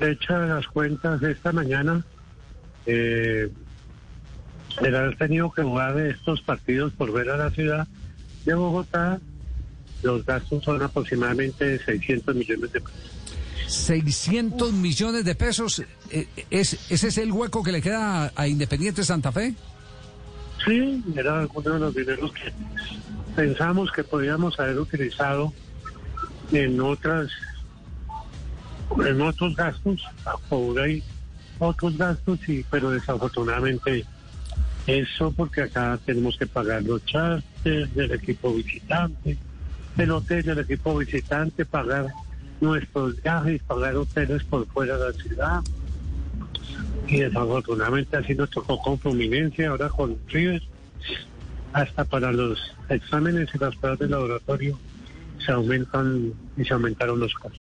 hecha las cuentas esta mañana, eh, el haber tenido que jugar estos partidos por ver a la ciudad de Bogotá, los gastos son aproximadamente 600 millones de pesos. 600 millones de pesos. eh, ¿Es, ¿Ese es el hueco que le queda a Independiente Santa Fe? Sí, era uno de los dineros que pensamos que podíamos haber utilizado en otras, en otros gastos, ahora hay otros gastos, y, pero desafortunadamente eso porque acá tenemos que pagar los charters del equipo visitante, el hotel del equipo visitante, pagar nuestros viajes, pagar hoteles por fuera de la ciudad. Y desafortunadamente así nos tocó con Fluminense, ahora con River. Hasta para los exámenes y las pruebas de laboratorio se aumentan y se aumentaron los costos.